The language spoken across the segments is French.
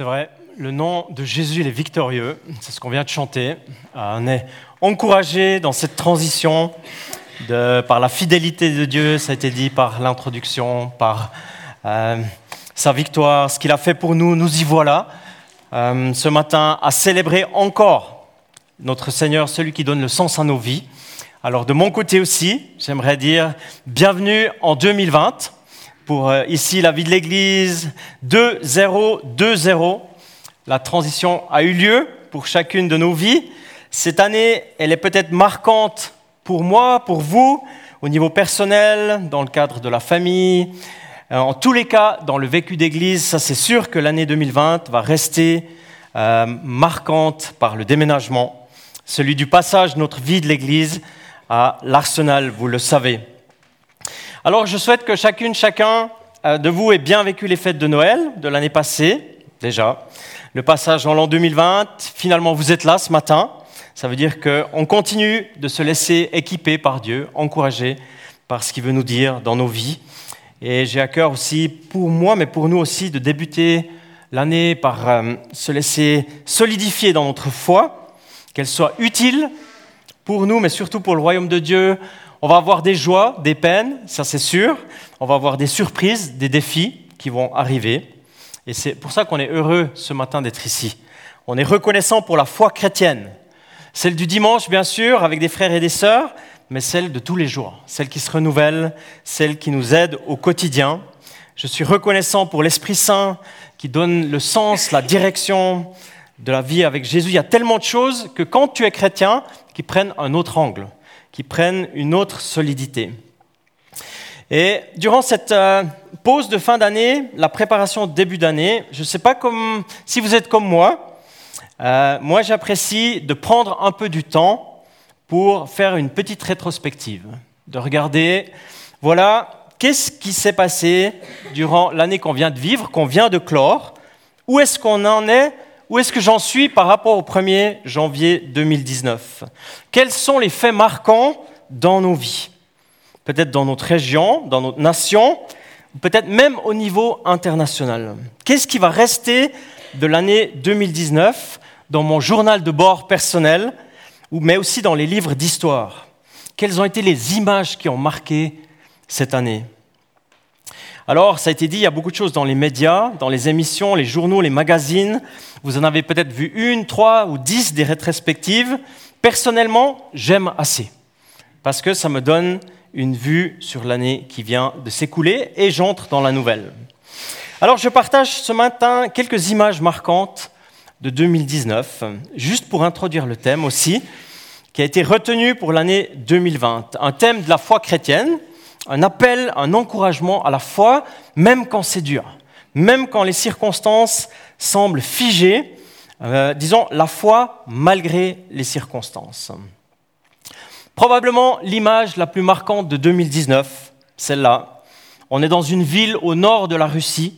C'est vrai, le nom de Jésus il est victorieux, c'est ce qu'on vient de chanter. Euh, on est encouragé dans cette transition par la fidélité de Dieu, ça a été dit par l'introduction, par euh, sa victoire, ce qu'il a fait pour nous, nous y voilà. Euh, ce matin à célébrer encore notre Seigneur, celui qui donne le sens à nos vies. Alors de mon côté aussi, j'aimerais dire bienvenue en 2020 pour euh, ici la vie de l'Église 2-0-2-0. La transition a eu lieu pour chacune de nos vies. Cette année, elle est peut-être marquante pour moi, pour vous, au niveau personnel, dans le cadre de la famille. Euh, en tous les cas, dans le vécu d'Église, ça c'est sûr que l'année 2020 va rester euh, marquante par le déménagement, celui du passage de notre vie de l'Église à l'arsenal, vous le savez. Alors je souhaite que chacune, chacun euh, de vous ait bien vécu les fêtes de Noël de l'année passée, déjà. Le passage en l'an 2020, finalement vous êtes là ce matin. Ça veut dire qu'on continue de se laisser équiper par Dieu, encourager par ce qu'il veut nous dire dans nos vies. Et j'ai à cœur aussi pour moi, mais pour nous aussi, de débuter l'année par euh, se laisser solidifier dans notre foi, qu'elle soit utile pour nous, mais surtout pour le royaume de Dieu. On va avoir des joies, des peines, ça c'est sûr. On va avoir des surprises, des défis qui vont arriver. Et c'est pour ça qu'on est heureux ce matin d'être ici. On est reconnaissant pour la foi chrétienne. Celle du dimanche, bien sûr, avec des frères et des sœurs, mais celle de tous les jours, celle qui se renouvelle, celle qui nous aide au quotidien. Je suis reconnaissant pour l'Esprit Saint qui donne le sens, la direction de la vie avec Jésus. Il y a tellement de choses que quand tu es chrétien, qui prennent un autre angle, prennent une autre solidité. Et durant cette euh, pause de fin d'année, la préparation début d'année, je ne sais pas si vous êtes comme moi, euh, moi j'apprécie de prendre un peu du temps pour faire une petite rétrospective, de regarder, voilà, qu'est-ce qui s'est passé durant l'année qu'on vient de vivre, qu'on vient de clore, où est-ce qu'on en est où est-ce que j'en suis par rapport au 1er janvier 2019 Quels sont les faits marquants dans nos vies? Peut-être dans notre région, dans notre nation, peut-être même au niveau international. Qu'est-ce qui va rester de l'année 2019 dans mon journal de bord personnel, mais aussi dans les livres d'histoire? Quelles ont été les images qui ont marqué cette année? Alors, ça a été dit, il y a beaucoup de choses dans les médias, dans les émissions, les journaux, les magazines. Vous en avez peut-être vu une, trois ou dix des rétrospectives. Personnellement, j'aime assez, parce que ça me donne une vue sur l'année qui vient de s'écouler et j'entre dans la nouvelle. Alors, je partage ce matin quelques images marquantes de 2019, juste pour introduire le thème aussi, qui a été retenu pour l'année 2020. Un thème de la foi chrétienne, un appel, un encouragement à la foi, même quand c'est dur, même quand les circonstances semblent figées, euh, disons la foi malgré les circonstances. Probablement l'image la plus marquante de 2019, celle-là. On est dans une ville au nord de la Russie.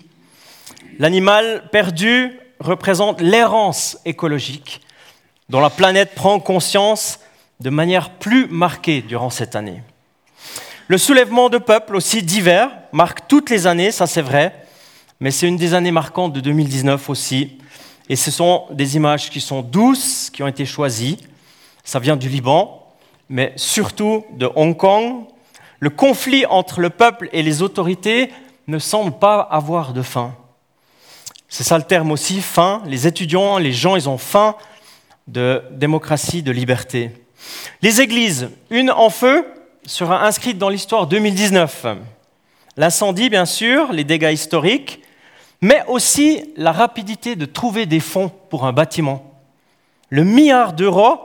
L'animal perdu représente l'errance écologique dont la planète prend conscience de manière plus marquée durant cette année. Le soulèvement de peuples aussi divers marque toutes les années, ça c'est vrai, mais c'est une des années marquantes de 2019 aussi. Et ce sont des images qui sont douces, qui ont été choisies. Ça vient du Liban, mais surtout de Hong Kong. Le conflit entre le peuple et les autorités ne semble pas avoir de fin. C'est ça le terme aussi, fin. Les étudiants, les gens, ils ont faim de démocratie, de liberté. Les églises, une en feu, sera inscrite dans l'histoire 2019. L'incendie, bien sûr, les dégâts historiques, mais aussi la rapidité de trouver des fonds pour un bâtiment. Le milliard d'euros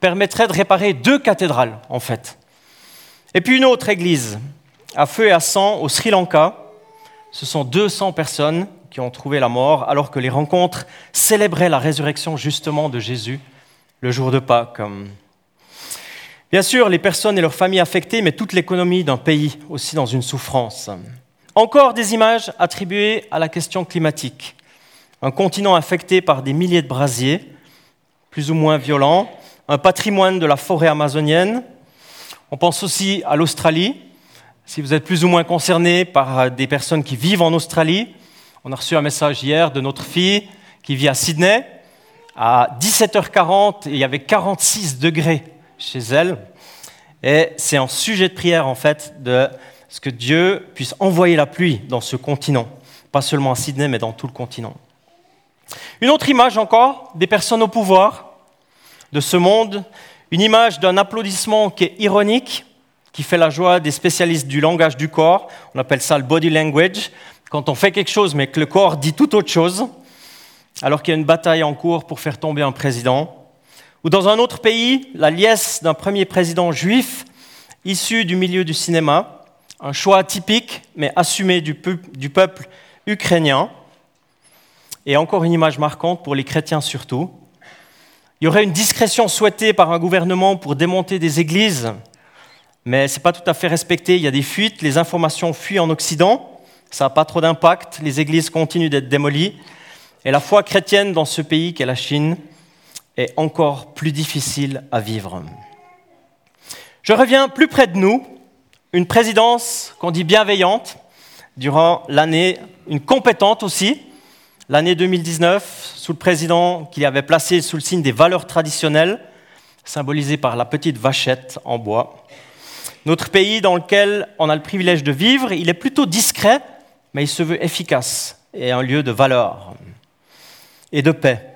permettrait de réparer deux cathédrales, en fait. Et puis une autre église, à feu et à sang, au Sri Lanka. Ce sont 200 personnes qui ont trouvé la mort, alors que les rencontres célébraient la résurrection justement de Jésus le jour de Pâques. Bien sûr, les personnes et leurs familles affectées, mais toute l'économie d'un pays aussi dans une souffrance. Encore des images attribuées à la question climatique. Un continent affecté par des milliers de brasiers, plus ou moins violents, un patrimoine de la forêt amazonienne. On pense aussi à l'Australie. Si vous êtes plus ou moins concerné par des personnes qui vivent en Australie, on a reçu un message hier de notre fille qui vit à Sydney. À 17h40, il y avait 46 degrés chez elle. Et c'est un sujet de prière, en fait, de ce que Dieu puisse envoyer la pluie dans ce continent. Pas seulement à Sydney, mais dans tout le continent. Une autre image encore, des personnes au pouvoir de ce monde. Une image d'un applaudissement qui est ironique, qui fait la joie des spécialistes du langage du corps. On appelle ça le body language. Quand on fait quelque chose, mais que le corps dit tout autre chose, alors qu'il y a une bataille en cours pour faire tomber un président. Ou dans un autre pays, la liesse d'un premier président juif issu du milieu du cinéma, un choix atypique mais assumé du, peuple ukrainien, et encore une image marquante pour les chrétiens surtout. Il y aurait une discrétion souhaitée par un gouvernement pour démonter des églises, mais ce n'est pas tout à fait respecté. Il y a des fuites, les informations fuient en Occident, ça n'a pas trop d'impact, les églises continuent d'être démolies, et la foi chrétienne dans ce pays qu'est la Chine est encore plus difficile à vivre. Je reviens plus près de nous, une présidence qu'on dit bienveillante durant l'année, une compétente aussi, l'année 2019, sous le président qui avait placé sous le signe des valeurs traditionnelles, symbolisées par la petite vachette en bois. Notre pays dans lequel on a le privilège de vivre, il est plutôt discret, mais il se veut efficace et un lieu de valeur et de paix.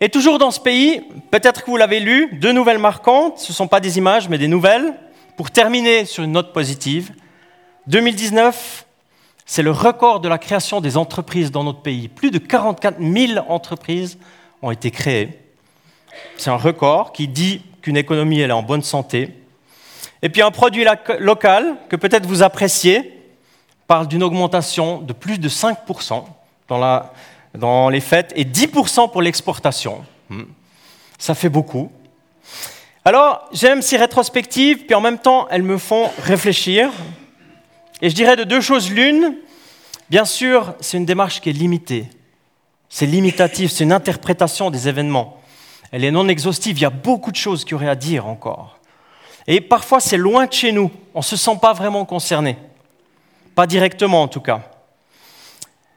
Et toujours dans ce pays, peut-être que vous l'avez lu, deux nouvelles marquantes, ce ne sont pas des images, mais des nouvelles, pour terminer sur une note positive. 2019, c'est le record de la création des entreprises dans notre pays. Plus de 44 000 entreprises ont été créées. C'est un record qui dit qu'une économie elle est en bonne santé. Et puis un produit local que peut-être vous appréciez parle d'une augmentation de plus de 5% dans la dans les fêtes et 10% pour l'exportation. Hmm. Ça fait beaucoup. Alors, j'aime ces rétrospectives, puis en même temps, elles me font réfléchir. Et je dirais de deux choses l'une. Bien sûr, c'est une démarche qui est limitée. C'est limitatif, c'est une interprétation des événements. Elle est non exhaustive, il y a beaucoup de choses qu'il y aurait à dire encore. Et parfois, c'est loin de chez nous. On ne se sent pas vraiment concerné. Pas directement, en tout cas.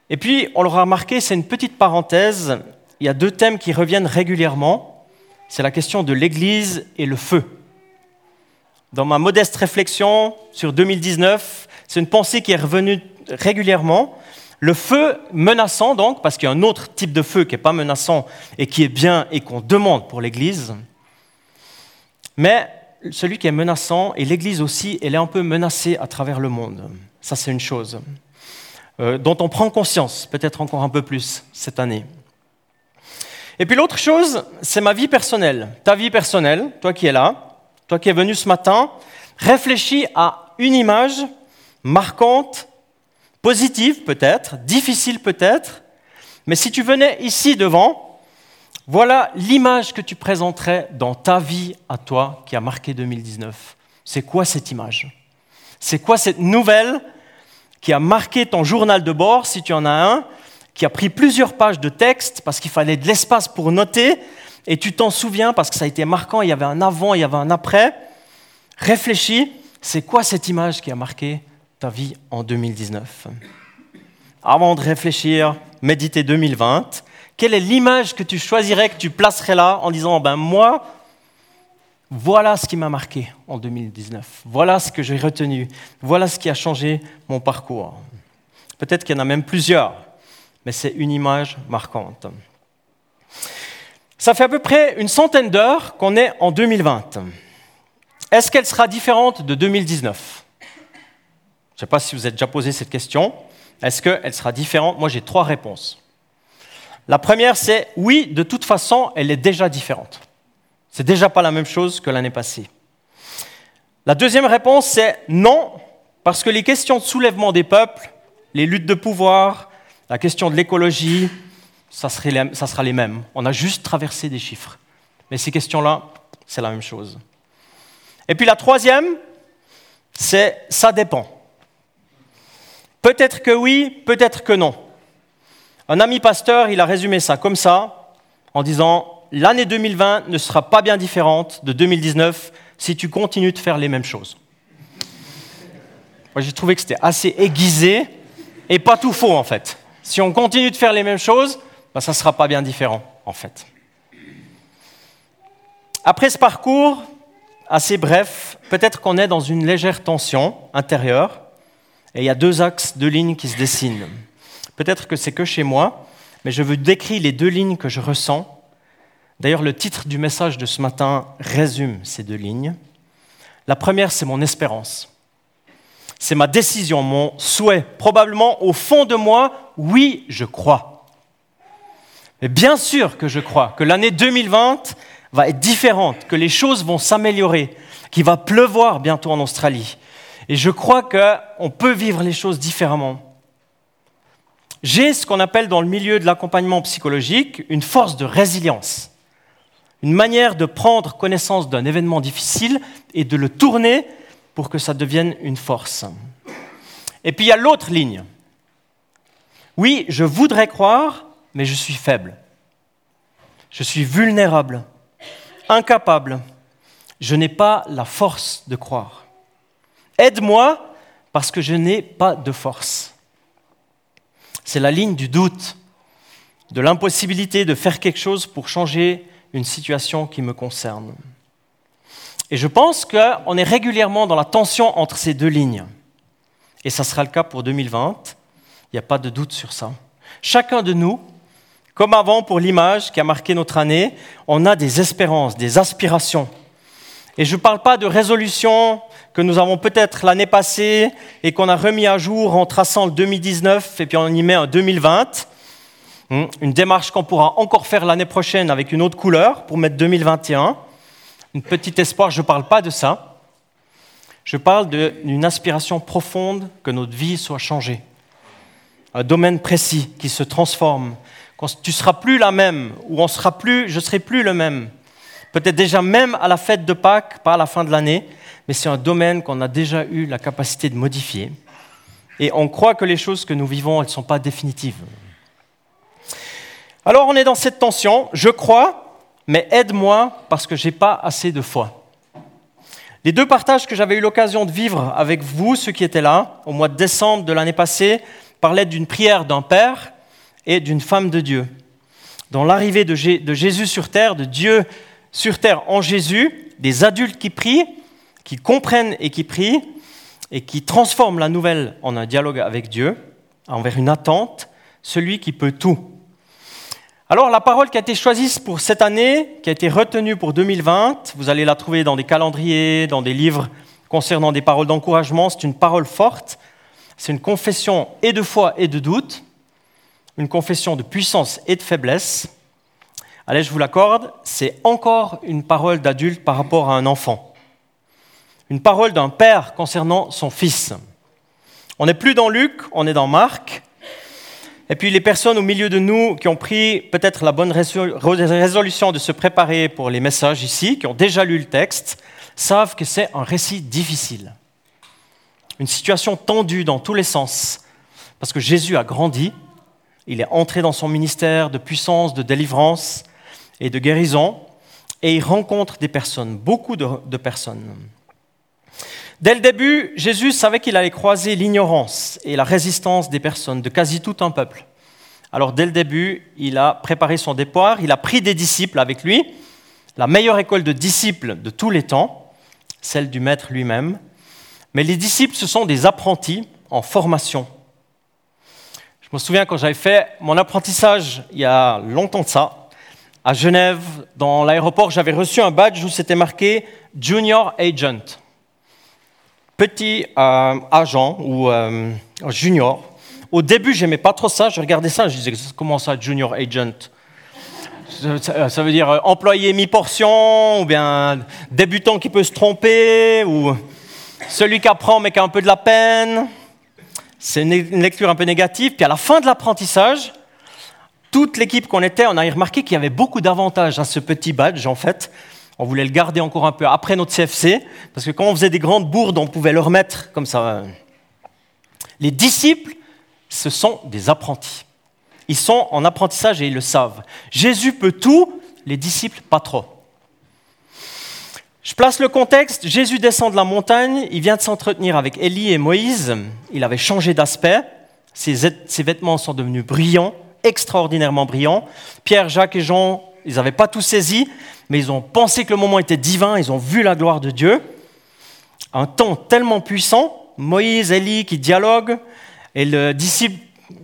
Et puis, on l'aura remarqué, c'est une petite parenthèse, il y a deux thèmes qui reviennent régulièrement. C'est la question de l'Église et le feu. Dans ma modeste réflexion sur 2019, c'est une pensée qui est revenue régulièrement. Le feu menaçant, donc, parce qu'il y a un autre type de feu qui n'est pas menaçant et qui est bien et qu'on demande pour l'Église. Mais celui qui est menaçant, et l'Église aussi, elle est un peu menacée à travers le monde. Ça, c'est une chose. Euh, dont on prend conscience, peut-être encore un peu plus cette année. Et puis l'autre chose, c'est ma vie personnelle. Ta vie personnelle, toi qui es là, toi qui es venu ce matin, réfléchis à une image marquante, positive peut-être, difficile peut-être, mais si tu venais ici devant, voilà l'image que tu présenterais dans ta vie à toi qui a marqué 2019. C'est quoi cette image? C'est quoi cette nouvelle qui a marqué ton journal de bord, si tu en as un, qui a pris plusieurs pages de texte parce qu'il fallait de l'espace pour noter, et tu t'en souviens parce que ça a été marquant, il y avait un avant, il y avait un après. Réfléchis, c'est quoi cette image qui a marqué ta vie en 2019 Avant de réfléchir, méditer 2020, quelle est l'image que tu choisirais, que tu placerais là en disant, ben moi, voilà ce qui m'a marqué en 2019. Voilà ce que j'ai retenu. Voilà ce qui a changé mon parcours. Peut-être qu'il y en a même plusieurs, mais c'est une image marquante. Ça fait à peu près une centaine d'heures qu'on est en 2020. Est-ce qu'elle sera différente de 2019 Je ne sais pas si vous êtes déjà posé cette question. Est-ce qu'elle sera différente? Moi, j'ai trois réponses. La première, c'est oui, de toute façon, elle est déjà différente. C'est déjà pas la même chose que l'année passée. La deuxième réponse, c'est non, parce que les questions de soulèvement des peuples, les luttes de pouvoir, la question de l'écologie, ça, ça sera les mêmes. On a juste traversé des chiffres. Mais ces questions-là, c'est la même chose. Et puis la troisième, c'est ça dépend. Peut-être que oui, peut-être que non. Un ami pasteur, il a résumé ça comme ça, en disant l'année 2020 ne sera pas bien différente de 2019 si tu continues de faire les mêmes choses. Moi, j'ai trouvé que c'était assez aiguisé et pas tout faux en fait. Si on continue de faire les mêmes choses, ben, ça ne sera pas bien différent, en fait. Après ce parcours assez bref, peut-être qu'on est dans une légère tension intérieure, et il y a deux axes, deux lignes qui se dessinent. Peut-être que c'est que chez moi, mais je veux décrire les deux lignes que je ressens. D'ailleurs, le titre du message de ce matin résume ces deux lignes. La première, c'est mon espérance. C'est ma décision, mon souhait. Probablement au fond de moi, oui, je crois. Mais bien sûr que je crois que l'année 2020 va être différente, que les choses vont s'améliorer, qu'il va pleuvoir bientôt en Australie. Et je crois qu'on peut vivre les choses différemment. J'ai ce qu'on appelle dans le milieu de l'accompagnement psychologique une force de résilience, une manière de prendre connaissance d'un événement difficile et de le tourner pour que ça devienne une force. Et puis il y a l'autre ligne. Oui, je voudrais croire, mais je suis faible. Je suis vulnérable, incapable. Je n'ai pas la force de croire. Aide-moi parce que je n'ai pas de force. C'est la ligne du doute, de l'impossibilité de faire quelque chose pour changer une situation qui me concerne. Et je pense qu'on est régulièrement dans la tension entre ces deux lignes. Et ça sera le cas pour 2020. Il n'y a pas de doute sur ça. Chacun de nous, comme avant pour l'image qui a marqué notre année, on a des espérances, des aspirations. Et je ne parle pas de résolutions que nous avons peut-être l'année passée et qu'on a remis à jour en traçant le 2019 et puis on y met un 2020. Hmm, une démarche qu'on pourra encore faire l'année prochaine avec une autre couleur pour mettre 2021. Une petite espoir, je ne parle pas de ça. Je parle d'une aspiration profonde que notre vie soit changée. Un domaine précis qui se transforme. Quand tu seras plus la même, ou on sera plus, je serai plus le même. Peut-être déjà même à la fête de Pâques, pas à la fin de l'année, mais c'est un domaine qu'on a déjà eu la capacité de modifier. Et on croit que les choses que nous vivons, elles ne sont pas définitives. Alors on est dans cette tension, je crois, mais aide-moi parce que je n'ai pas assez de foi. Les deux partages que j'avais eu l'occasion de vivre avec vous, ceux qui étaient là, au mois de décembre de l'année passée, parlaient d'une prière d'un père et d'une femme de Dieu. Dans l'arrivée de Jésus sur terre, de Dieu sur terre en Jésus, des adultes qui prient, qui comprennent et qui prient, et qui transforment la nouvelle en un dialogue avec Dieu, envers une attente, celui qui peut tout. Alors la parole qui a été choisie pour cette année, qui a été retenue pour 2020, vous allez la trouver dans des calendriers, dans des livres concernant des paroles d'encouragement, c'est une parole forte, c'est une confession et de foi et de doute, une confession de puissance et de faiblesse, Allez, je vous l'accorde, c'est encore une parole d'adulte par rapport à un enfant. Une parole d'un père concernant son fils. On n'est plus dans Luc, on est dans Marc. Et puis les personnes au milieu de nous qui ont pris peut-être la bonne résolution de se préparer pour les messages ici, qui ont déjà lu le texte, savent que c'est un récit difficile. Une situation tendue dans tous les sens. Parce que Jésus a grandi, il est entré dans son ministère de puissance, de délivrance, et de guérison, et il rencontre des personnes, beaucoup de, personnes. Dès le début, Jésus savait qu'il allait croiser l'ignorance et la résistance des personnes, de quasi tout un peuple. Alors dès le début, il a préparé son départ, il a pris des disciples avec lui, la meilleure école de disciples de tous les temps, celle du Maître lui-même. Mais les disciples, ce sont des apprentis en formation. Je me souviens quand j'avais fait mon apprentissage il y a longtemps de ça, à Genève, dans l'aéroport, j'avais reçu un badge où c'était marqué Junior Agent. Petit euh, agent ou euh, junior. Au début, j'aimais pas trop ça. Je regardais ça, je disais comment ça, Junior Agent? Ça, veut dire euh, employé mi-portion, ou bien débutant qui peut se tromper, ou celui qui apprend mais qui a un peu de la peine. C'est une lecture un peu négative. Puis à la fin de l'apprentissage, toute l'équipe qu'on était, on a remarqué qu'il y avait beaucoup d'avantages à ce petit badge, en fait. On voulait le garder encore un peu après notre CFC, parce que quand on faisait des grandes bourdes, on pouvait le remettre comme ça. Les disciples, ce sont des apprentis. Ils sont en apprentissage et ils le savent. Jésus peut tout, les disciples pas trop. Je place le contexte. Jésus descend de la montagne, il vient de s'entretenir avec Élie et Moïse. Il avait changé d'aspect, ses, vêtements sont devenus brillants, extraordinairement brillant. Pierre, Jacques et Jean, ils n'avaient pas tout saisi, mais ils ont pensé que le moment était divin, ils ont vu la gloire de Dieu. Un temps tellement puissant, Moïse, Élie qui dialoguent, et le disciple,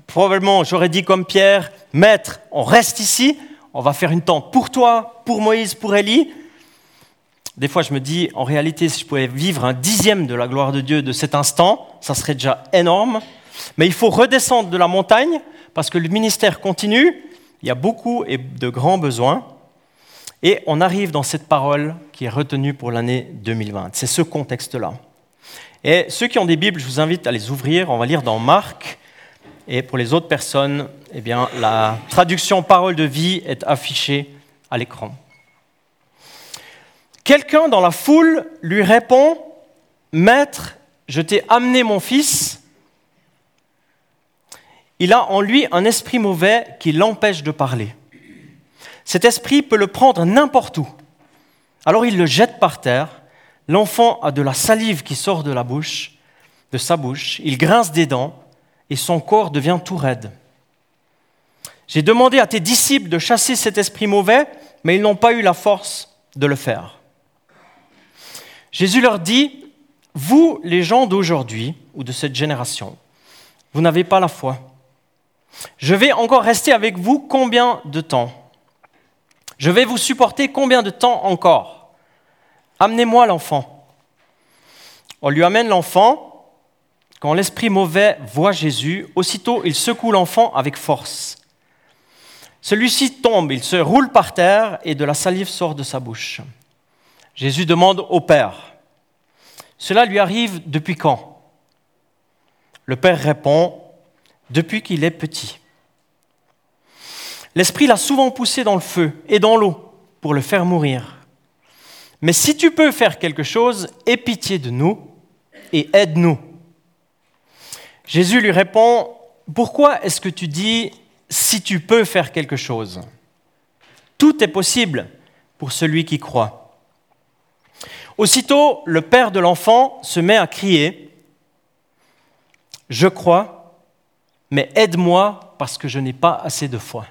probablement, j'aurais dit comme Pierre, Maître, on reste ici, on va faire une tente pour toi, pour Moïse, pour Élie. Des fois, je me dis, en réalité, si je pouvais vivre un dixième de la gloire de Dieu de cet instant, ça serait déjà énorme. Mais il faut redescendre de la montagne parce que le ministère continue, il y a beaucoup et de grands besoins. Et on arrive dans cette parole qui est retenue pour l'année 2020. C'est ce contexte-là. Et ceux qui ont des Bibles, je vous invite à les ouvrir. On va lire dans Marc. Et pour les autres personnes, eh bien, la traduction parole de vie est affichée à l'écran. Quelqu'un dans la foule lui répond, Maître, je t'ai amené mon fils. Il a en lui un esprit mauvais qui l'empêche de parler. Cet esprit peut le prendre n'importe où. Alors il le jette par terre. L'enfant a de la salive qui sort de la bouche, de sa bouche. Il grince des dents et son corps devient tout raide. J'ai demandé à tes disciples de chasser cet esprit mauvais, mais ils n'ont pas eu la force de le faire. Jésus leur dit, vous, les gens d'aujourd'hui ou de cette génération, vous n'avez pas la foi. Je vais encore rester avec vous combien de temps? Je vais vous supporter combien de temps encore? Amenez-moi l'enfant. On lui amène l'enfant. Quand l'esprit mauvais voit Jésus, aussitôt il secoue l'enfant avec force. Celui-ci tombe, il se roule par terre et de la salive sort de sa bouche. Jésus demande au Père, Cela lui arrive depuis quand? Le Père répond, Depuis qu'il est petit. L'Esprit l'a souvent poussé dans le feu et dans l'eau pour le faire mourir. Mais si tu peux faire quelque chose, aie pitié de nous et aide-nous. Jésus lui répond, pourquoi est-ce que tu dis si tu peux faire quelque chose? Tout est possible pour celui qui croit. Aussitôt, le père de l'enfant se met à crier, Je crois, mais aide-moi parce que je n'ai pas assez de foi.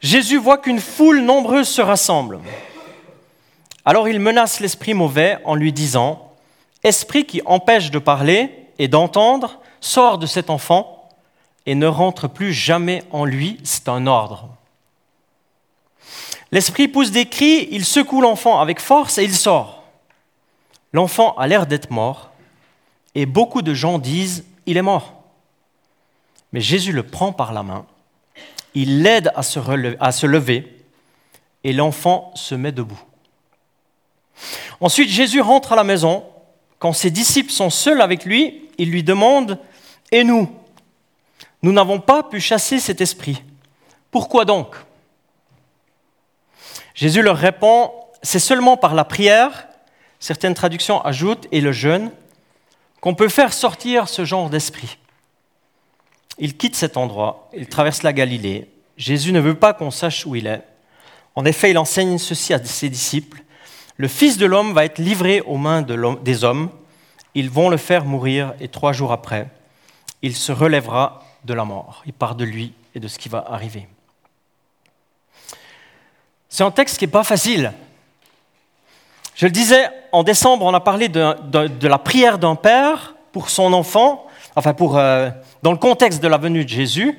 Jésus voit qu'une foule nombreuse se rassemble. Alors il menace l'esprit mauvais en lui disant, Esprit qui empêche de parler et d'entendre, sors de cet enfant et ne rentre plus jamais en lui, c'est un ordre. L'esprit pousse des cris, il secoue l'enfant avec force et il sort. L'enfant a l'air d'être mort et beaucoup de gens disent, il est mort. Mais Jésus le prend par la main il l'aide à, se lever et l'enfant se met debout. Ensuite, Jésus rentre à la maison. Quand ses disciples sont seuls avec lui, il lui demande, Et nous? Nous n'avons pas pu chasser cet esprit. Pourquoi donc? Jésus leur répond, C'est seulement par la prière, certaines traductions ajoutent, et le jeûne, qu'on peut faire sortir ce genre d'esprit. Il quitte cet endroit, il traverse la Galilée. Jésus ne veut pas qu'on sache où il est. En effet, il enseigne ceci à ses disciples. Le Fils de l'homme va être livré aux mains des hommes. Ils vont le faire mourir et trois jours après, il se relèvera de la mort. Il part de lui et de ce qui va arriver. C'est un texte qui n'est pas facile. Je le disais, en décembre, on a parlé de, la prière d'un père pour son enfant, enfin pour... Euh, dans le contexte de la venue de Jésus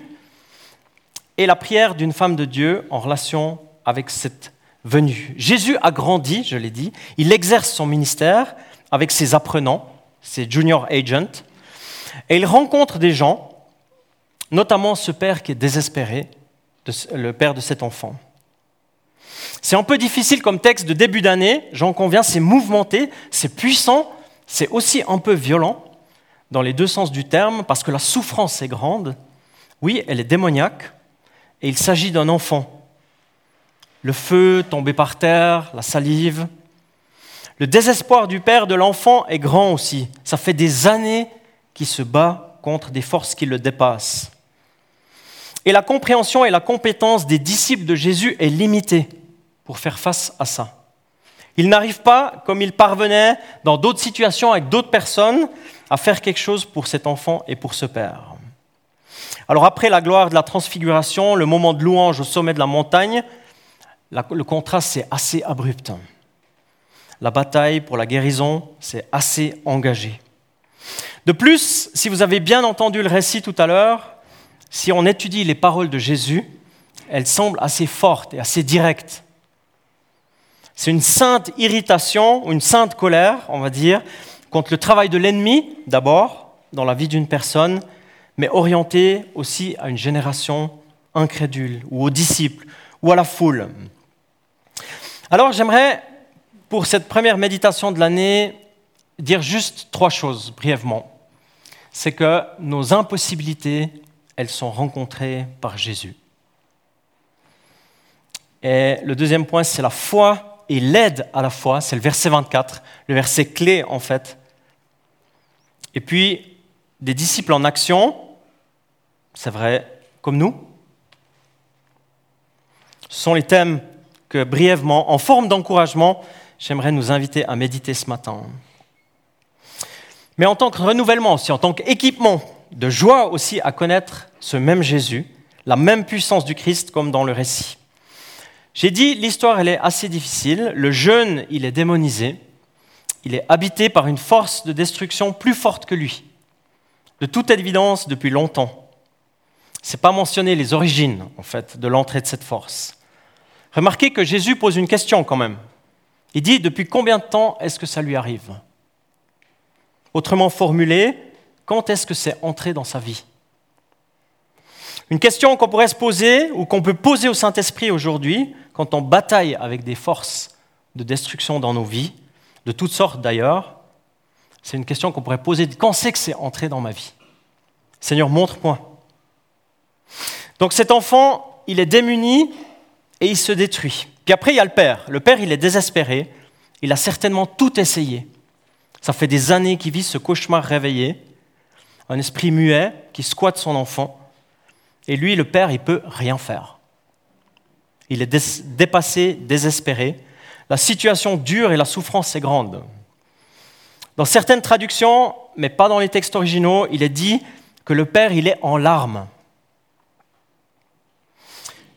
et la prière d'une femme de Dieu en relation avec cette venue. Jésus a grandi, je l'ai dit, il exerce son ministère avec ses apprenants, ses junior agents, et il rencontre des gens, notamment ce père qui est désespéré, le père de cet enfant. C'est un peu difficile comme texte de début d'année, j'en conviens, c'est mouvementé, c'est puissant, c'est aussi un peu violent, dans les deux sens du terme, parce que la souffrance est grande. Oui, elle est démoniaque, et il s'agit d'un enfant. Le feu tombé par terre, la salive. Le désespoir du père de l'enfant est grand aussi. Ça fait des années qu'il se bat contre des forces qui le dépassent. Et la compréhension et la compétence des disciples de Jésus est limitée pour faire face à ça. Il n'arrive pas, comme il parvenait dans d'autres situations avec d'autres personnes, à faire quelque chose pour cet enfant et pour ce père. Alors après la gloire de la transfiguration, le moment de louange au sommet de la montagne, le contraste c'est assez abrupt. La bataille pour la guérison, c'est assez engagé. De plus, si vous avez bien entendu le récit tout à l'heure, si on étudie les paroles de Jésus, elles semblent assez fortes et assez directes. C'est une sainte irritation, une sainte colère, on va dire, contre le travail de l'ennemi, d'abord, dans la vie d'une personne, mais orientée aussi à une génération incrédule, ou aux disciples, ou à la foule. Alors j'aimerais, pour cette première méditation de l'année, dire juste trois choses brièvement. C'est que nos impossibilités, elles sont rencontrées par Jésus. Et le deuxième point, c'est la foi et l'aide à la foi. C'est le verset 24, le verset clé en fait. Et puis, des disciples en action, c'est vrai, comme nous. Ce sont les thèmes que brièvement, en forme d'encouragement, j'aimerais nous inviter à méditer ce matin. Mais en tant que renouvellement aussi, en tant qu'équipement de joie aussi à connaître ce même Jésus, la même puissance du Christ comme dans le récit. J'ai dit, l'histoire, elle est assez difficile. Le jeune, il est démonisé. Il est habité par une force de destruction plus forte que lui. De toute évidence, depuis longtemps. Ce n'est pas mentionné les origines, en fait, de l'entrée de cette force. Remarquez que Jésus pose une question quand même. Il dit, depuis combien de temps est-ce que ça lui arrive? Autrement formulé, quand est-ce que c'est entré dans sa vie? Une question qu'on pourrait se poser ou qu'on peut poser au Saint-Esprit aujourd'hui, quand on bataille avec des forces de destruction dans nos vies, de toutes sortes d'ailleurs, c'est une question qu'on pourrait poser quand c'est que c'est entré dans ma vie? Seigneur, montre-moi. Donc cet enfant, il est démuni et il se détruit. Puis après, il y a le père. Le père, il est désespéré. Il a certainement tout essayé. Ça fait des années qu'il vit ce cauchemar réveillé, un esprit muet qui squatte son enfant. Et lui, le père, il peut rien faire. Il est dépassé, désespéré. La situation dure et la souffrance est grande. Dans certaines traductions, mais pas dans les textes originaux, il est dit que le Père, il est en larmes.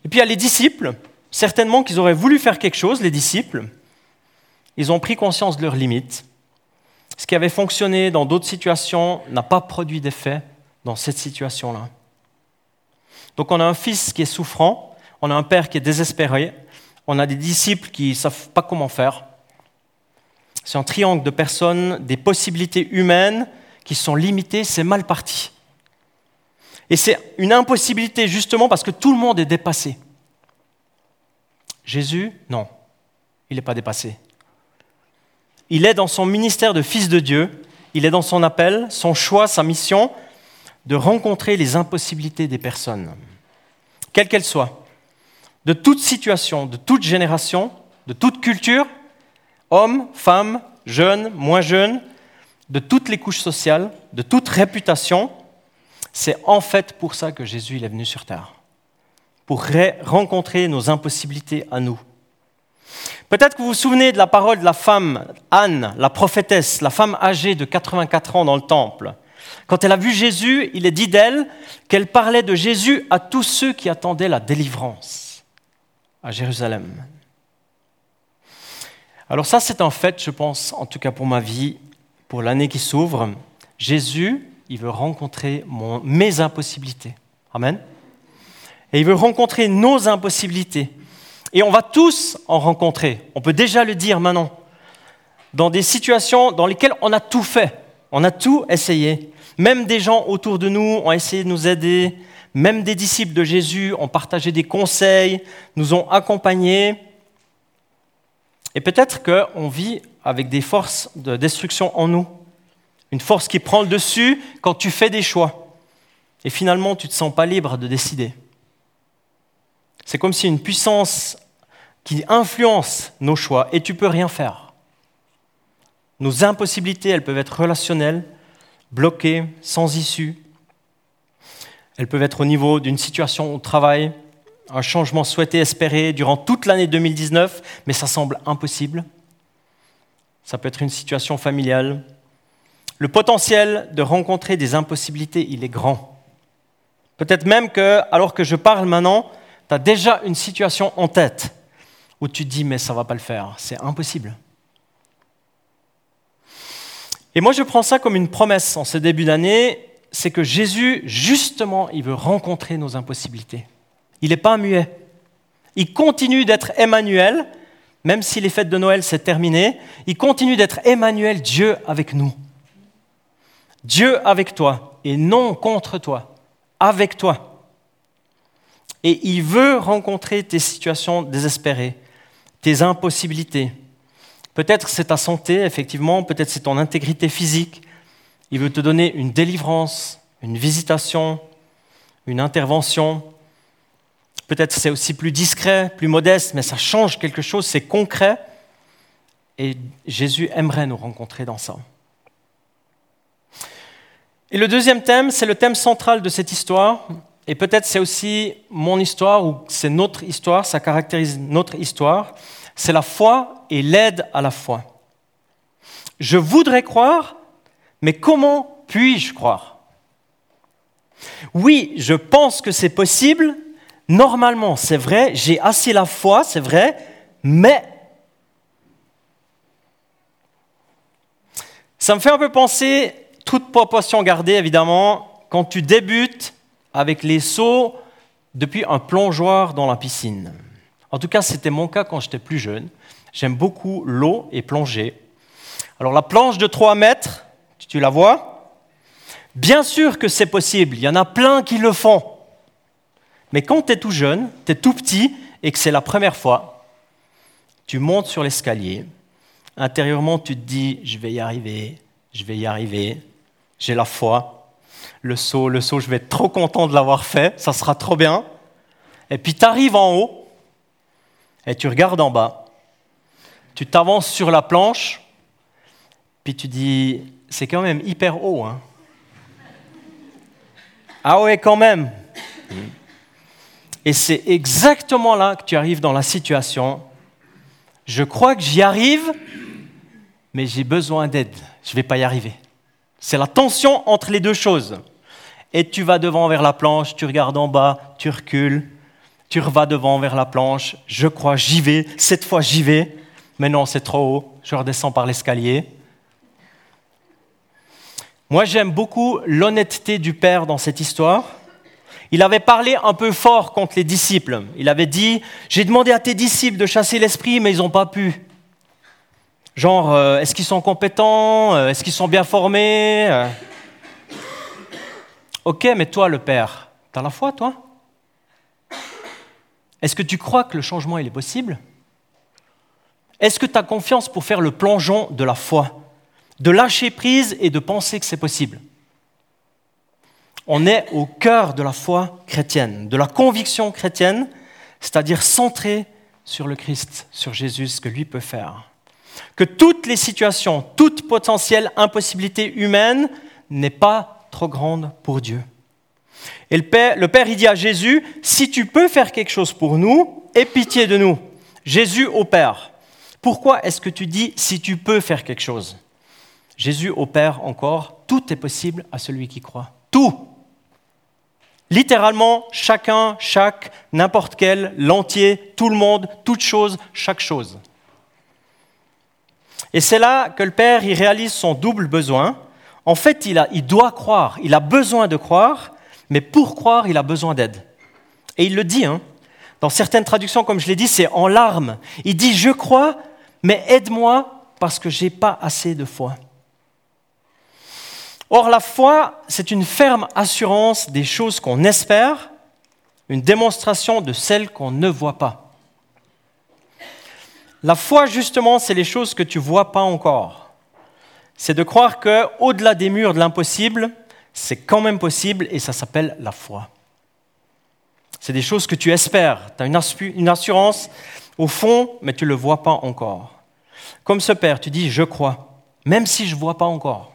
Et puis il y a les disciples, certainement qu'ils auraient voulu faire quelque chose, les disciples. Ils ont pris conscience de leurs limites. Ce qui avait fonctionné dans d'autres situations n'a pas produit d'effet dans cette situation-là. Donc on a un fils qui est souffrant, on a un père qui est désespéré, on a des disciples qui ne savent pas comment faire. C'est un triangle de personnes, des possibilités humaines qui sont limitées, c'est mal parti. Et c'est une impossibilité justement parce que tout le monde est dépassé. Jésus, non, il n'est pas dépassé. Il est dans son ministère de fils de Dieu, il est dans son appel, son choix, sa mission de rencontrer les impossibilités des personnes, quelles qu'elles soient de toute situation, de toute génération, de toute culture, hommes, femmes, jeunes, moins jeunes, de toutes les couches sociales, de toute réputation. C'est en fait pour ça que Jésus est venu sur terre, pour rencontrer nos impossibilités à nous. Peut-être que vous vous souvenez de la parole de la femme Anne, la prophétesse, la femme âgée de 84 ans dans le temple. Quand elle a vu Jésus, il est dit d'elle qu'elle parlait de Jésus à tous ceux qui attendaient la délivrance à Jérusalem. Alors ça, c'est un fait, je pense, en tout cas pour ma vie, pour l'année qui s'ouvre. Jésus, il veut rencontrer mes impossibilités. Amen. Et il veut rencontrer nos impossibilités. Et on va tous en rencontrer. On peut déjà le dire maintenant. Dans des situations dans lesquelles on a tout fait. On a tout essayé. Même des gens autour de nous ont essayé de nous aider, même des disciples de Jésus ont partagé des conseils, nous ont accompagnés. Et peut-être qu'on vit avec des forces de destruction en nous. Une force qui prend le dessus quand tu fais des choix. Et finalement, tu ne te sens pas libre de décider. C'est comme si une puissance qui influence nos choix et tu peux rien faire. Nos impossibilités, elles peuvent être relationnelles, bloquées, sans issue. Elles peuvent être au niveau d'une situation au travail, un changement souhaité, espéré durant toute l'année 2019, mais ça semble impossible. Ça peut être une situation familiale. Le potentiel de rencontrer des impossibilités, il est grand. Peut-être même que, alors que je parle maintenant, tu as déjà une situation en tête où tu te dis, mais ça ne va pas le faire, c'est impossible. Et moi, je prends ça comme une promesse en ce début d'année, c'est que Jésus, justement, il veut rencontrer nos impossibilités. Il n'est pas muet. Il continue d'être Emmanuel, même si les fêtes de Noël s'est terminé, il continue d'être Emmanuel, Dieu avec nous. Dieu avec toi et non contre toi, avec toi. Et il veut rencontrer tes situations désespérées, tes impossibilités. Peut-être c'est ta santé, effectivement, peut-être c'est ton intégrité physique. Il veut te donner une délivrance, une visitation, une intervention. Peut-être c'est aussi plus discret, plus modeste, mais ça change quelque chose, c'est concret. Et Jésus aimerait nous rencontrer dans ça. Et le deuxième thème, c'est le thème central de cette histoire. Et peut-être c'est aussi mon histoire ou c'est notre histoire, ça caractérise notre histoire. C'est la foi et l'aide à la foi. Je voudrais croire, mais comment puis-je croire? Oui, je pense que c'est possible. Normalement, c'est vrai, j'ai assez la foi, c'est vrai, mais ça me fait un peu penser toute proportion gardée, évidemment, quand tu débutes avec les sauts depuis un plongeoir dans la piscine. En tout cas, c'était mon cas quand j'étais plus jeune. J'aime beaucoup l'eau et plonger. Alors la planche de 3 mètres, tu la vois? Bien sûr que c'est possible, il y en a plein qui le font. Mais quand tu es tout jeune, tu es tout petit et que c'est la première fois, tu montes sur l'escalier, intérieurement tu te dis, je vais y arriver, je vais y arriver, j'ai la foi. Le saut, le saut, je vais être trop content de l'avoir fait, ça sera trop bien. Et puis tu arrives en haut et tu regardes en bas. Tu t'avances sur la planche, puis tu dis, c'est quand même hyper haut. Hein. Ah ouais, quand même. Et c'est exactement là que tu arrives dans la situation. Je crois que j'y arrive, mais j'ai besoin d'aide. Je ne vais pas y arriver. C'est la tension entre les deux choses. Et tu vas devant vers la planche, tu regardes en bas, tu recules, tu revas devant vers la planche, je crois, j'y vais, cette fois j'y vais, mais non, c'est trop haut, je redescends par l'escalier. Moi, j'aime beaucoup l'honnêteté du Père dans cette histoire. Il avait parlé un peu fort contre les disciples. Il avait dit, j'ai demandé à tes disciples de chasser l'esprit, mais ils n'ont pas pu. Genre, euh, est-ce qu'ils sont compétents euh, Est-ce qu'ils sont bien formés euh? Ok, mais toi, le Père, tu as la foi, toi? Est-ce que tu crois que le changement est possible? Est-ce que tu as confiance pour faire le plongeon de la foi? De lâcher prise et de penser que c'est possible On est au cœur de la foi chrétienne, de la conviction chrétienne, c'est-à-dire centré sur le Christ, sur Jésus, ce que lui peut faire que toutes les situations, toute potentielle impossibilité humaine n'est pas trop grande pour Dieu. Et le Père, le il dit à Jésus, si tu peux faire quelque chose pour nous, aie pitié de nous. Jésus au Père. Pourquoi est-ce que tu dis si tu peux faire quelque chose? Jésus au Père encore, tout est possible à celui qui croit. Tout. Littéralement, chacun, chaque, n'importe quel, l'entier, tout le monde, toute chose, chaque chose. Et c'est là que le Père il réalise son double besoin. En fait, il doit croire, il a besoin de croire, mais pour croire, il a besoin d'aide. Et il le dit, hein. dans certaines traductions, comme je l'ai dit, c'est en larmes. Il dit, je crois, mais aide-moi parce que je n'ai pas assez de foi. Or, la foi, c'est une ferme assurance des choses qu'on espère, une démonstration de celles qu'on ne voit pas. La foi, justement, c'est les choses que tu ne vois pas encore. C'est de croire qu'au-delà des murs de l'impossible, c'est quand même possible et ça s'appelle la foi. C'est des choses que tu espères. Tu as une assurance au fond, mais tu ne le vois pas encore. Comme ce Père, tu dis je crois, même si je ne vois pas encore.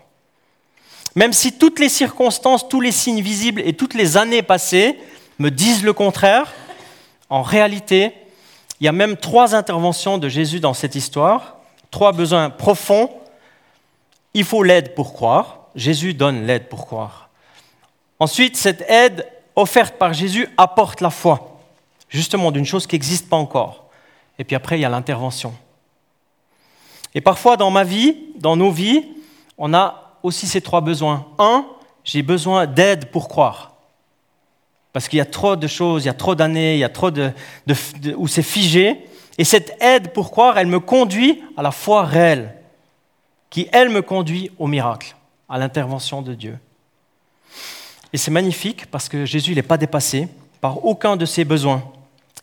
Même si toutes les circonstances, tous les signes visibles et toutes les années passées me disent le contraire, en réalité, il y a même trois interventions de Jésus dans cette histoire, trois besoins profonds. Il faut l'aide pour croire. Jésus donne l'aide pour croire. Ensuite, cette aide, offerte par Jésus apporte la foi, justement d'une chose qui n'existe pas encore. Et puis après, il y a l'intervention. Et parfois, dans ma vie, dans nos vies, on a aussi ces trois besoins. Un, j'ai besoin d'aide pour croire. Parce qu'il y a trop de choses, il y a trop d'années, il y a trop de, où c'est figé. Et cette aide pour croire, elle me conduit à la foi réelle, qui, elle, me conduit au miracle, à l'intervention de Dieu. Et c'est magnifique parce que Jésus n'est pas dépassé par aucun de ses besoins.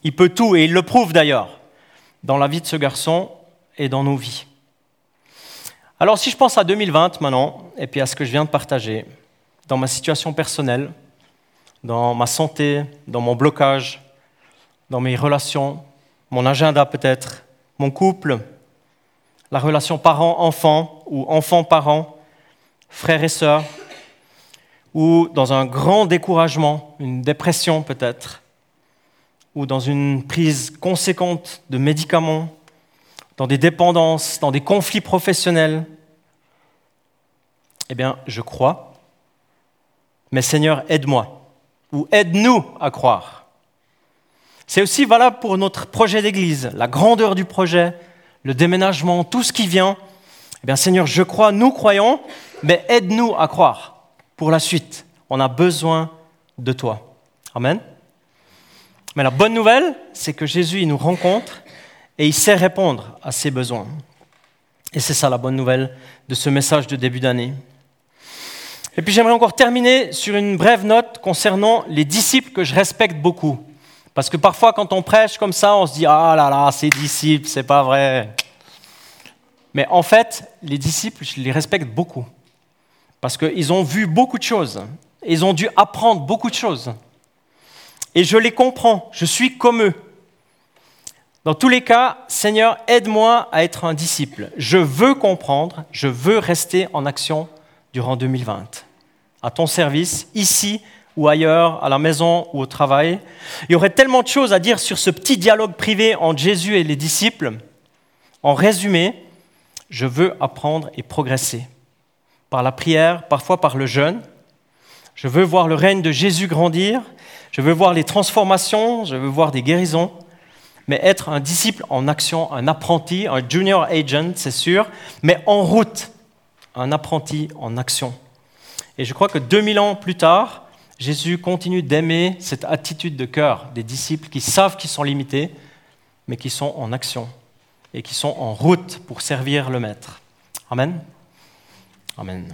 Il peut tout, et il le prouve d'ailleurs, dans la vie de ce garçon et dans nos vies. Alors si je pense à 2020 maintenant, et puis à ce que je viens de partager, dans ma situation personnelle, dans ma santé, dans mon blocage, dans mes relations, mon agenda peut-être, mon couple, la relation parent-enfant ou enfant-parent, frères et sœurs, ou dans un grand découragement, une dépression peut-être, ou dans une prise conséquente de médicaments, dans des dépendances, dans des conflits professionnels, eh bien, je crois, mais Seigneur, aide-moi, ou aide-nous à croire. C'est aussi valable pour notre projet d'église, la grandeur du projet, le déménagement, tout ce qui vient. Eh bien, Seigneur, je crois, nous croyons, mais aide-nous à croire pour la suite. On a besoin de toi. Amen. Mais la bonne nouvelle, c'est que Jésus il nous rencontre et il sait répondre à ses besoins. Et c'est ça la bonne nouvelle de ce message de début d'année. Et puis j'aimerais encore terminer sur une brève note concernant les disciples que je respecte beaucoup. Parce que parfois, quand on prêche comme ça, on se dit Ah là là, ces disciples, c'est pas vrai. Mais en fait, les disciples, je les respecte beaucoup. Parce qu'ils ont vu beaucoup de choses. Ils ont dû apprendre beaucoup de choses. Et je les comprends. Je suis comme eux. Dans tous les cas, Seigneur, aide-moi à être un disciple. Je veux comprendre, je veux rester en action durant 2020. À ton service, ici ou ailleurs, à la maison ou au travail. Il y aurait tellement de choses à dire sur ce petit dialogue privé entre Jésus et les disciples. En résumé, je veux apprendre et progresser. Par la prière, parfois par le jeûne. Je veux voir le règne de Jésus grandir. Je veux voir les transformations. Je veux voir des guérisons. Mais être un disciple en action, un apprenti, un junior agent, c'est sûr, mais en route, un apprenti en action. Et je crois que 2000 ans plus tard, Jésus continue d'aimer cette attitude de cœur des disciples qui savent qu'ils sont limités, mais qui sont en action et qui sont en route pour servir le Maître. Amen. Amen.